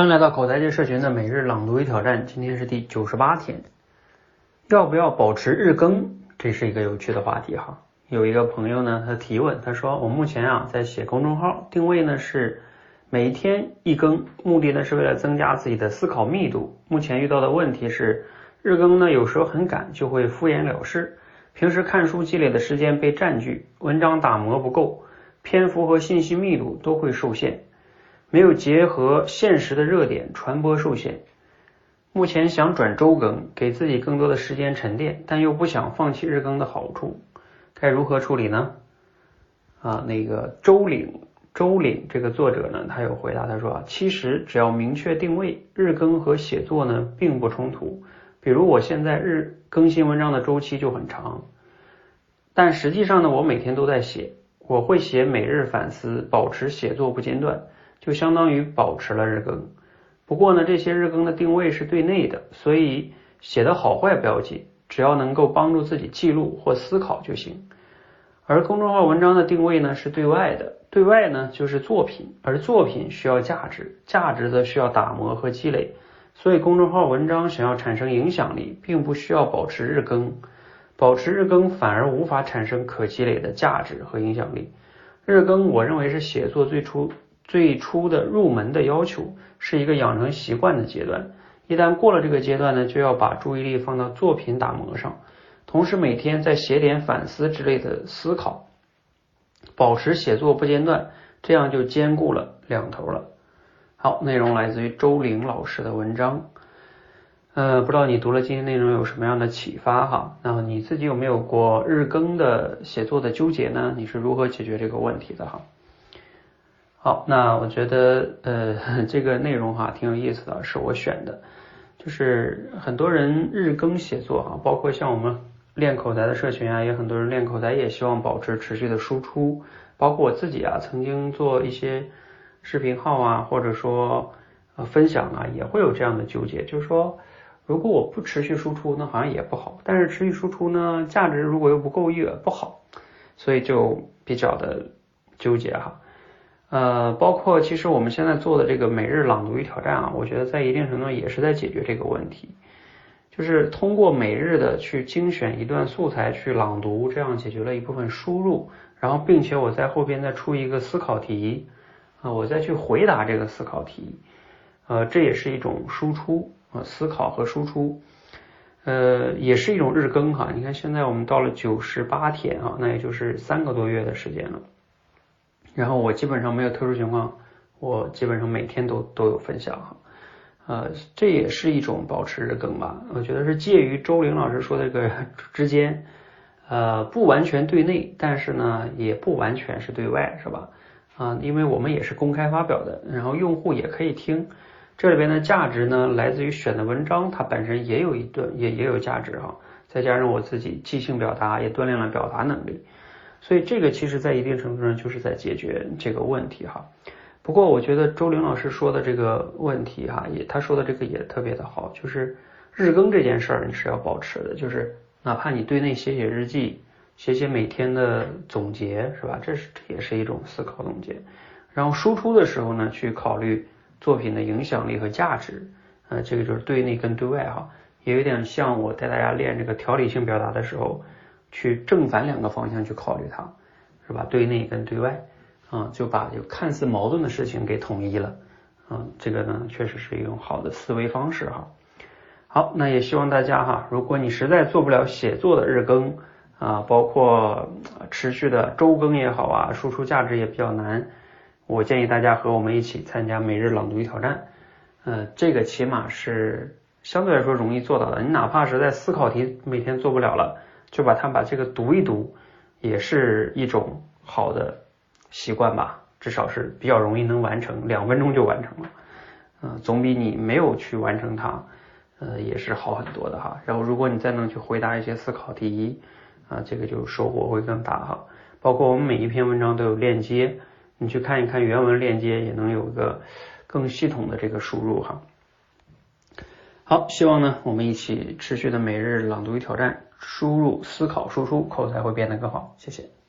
欢迎来到口才界社群的每日朗读与挑战，今天是第九十八天。要不要保持日更？这是一个有趣的话题哈。有一个朋友呢，他提问，他说我目前啊在写公众号，定位呢是每天一更，目的呢是为了增加自己的思考密度。目前遇到的问题是日更呢有时候很赶，就会敷衍了事。平时看书积累的时间被占据，文章打磨不够，篇幅和信息密度都会受限。没有结合现实的热点，传播受限。目前想转周更，给自己更多的时间沉淀，但又不想放弃日更的好处，该如何处理呢？啊，那个周岭周岭这个作者呢，他有回答，他说啊，其实只要明确定位，日更和写作呢并不冲突。比如我现在日更新文章的周期就很长，但实际上呢，我每天都在写，我会写每日反思，保持写作不间断。就相当于保持了日更，不过呢，这些日更的定位是对内的，所以写的好坏不要紧，只要能够帮助自己记录或思考就行。而公众号文章的定位呢是对外的，对外呢就是作品，而作品需要价值，价值则需要打磨和积累。所以公众号文章想要产生影响力，并不需要保持日更，保持日更反而无法产生可积累的价值和影响力。日更我认为是写作最初。最初的入门的要求是一个养成习惯的阶段，一旦过了这个阶段呢，就要把注意力放到作品打磨上，同时每天再写点反思之类的思考，保持写作不间断，这样就兼顾了两头了。好，内容来自于周玲老师的文章，呃，不知道你读了今天内容有什么样的启发哈？那你自己有没有过日更的写作的纠结呢？你是如何解决这个问题的哈？好，那我觉得呃 这个内容哈挺有意思的，是我选的，就是很多人日更写作哈，包括像我们练口才的社群啊，也很多人练口才也希望保持持续的输出，包括我自己啊，曾经做一些视频号啊，或者说呃分享啊，也会有这样的纠结，就是说如果我不持续输出，那好像也不好，但是持续输出呢，价值如果又不够也不好，所以就比较的纠结哈。呃，包括其实我们现在做的这个每日朗读与挑战啊，我觉得在一定程度也是在解决这个问题，就是通过每日的去精选一段素材去朗读，这样解决了一部分输入，然后并且我在后边再出一个思考题啊，我再去回答这个思考题，呃，这也是一种输出啊，思考和输出，呃，也是一种日更哈。你看现在我们到了九十八天啊，那也就是三个多月的时间了。然后我基本上没有特殊情况，我基本上每天都都有分享哈，呃，这也是一种保持日更吧，我觉得是介于周玲老师说的这个之间，呃，不完全对内，但是呢，也不完全是对外，是吧？啊，因为我们也是公开发表的，然后用户也可以听，这里边的价值呢，来自于选的文章，它本身也有一段也也有价值哈，再加上我自己即兴表达，也锻炼了表达能力。所以这个其实，在一定程度上就是在解决这个问题哈。不过我觉得周玲老师说的这个问题哈，也他说的这个也特别的好，就是日更这件事儿你是要保持的，就是哪怕你对内写写日记，写写每天的总结是吧？这是这也是一种思考总结。然后输出的时候呢，去考虑作品的影响力和价值，呃，这个就是对内跟对外哈，也有点像我带大家练这个条理性表达的时候。去正反两个方向去考虑它，是吧？对内跟对外，啊，就把就看似矛盾的事情给统一了，啊，这个呢确实是一种好的思维方式哈。好，那也希望大家哈，如果你实在做不了写作的日更啊，包括持续的周更也好啊，输出价值也比较难，我建议大家和我们一起参加每日朗读挑战，呃，这个起码是相对来说容易做到的。你哪怕是在思考题每天做不了了。就把它把这个读一读，也是一种好的习惯吧，至少是比较容易能完成，两分钟就完成了，嗯，总比你没有去完成它，呃，也是好很多的哈。然后如果你再能去回答一些思考题，啊，这个就收获会更大哈。包括我们每一篇文章都有链接，你去看一看原文链接，也能有个更系统的这个输入哈。好，希望呢我们一起持续的每日朗读与挑战。输入、思考、输出，口才会变得更好。谢谢。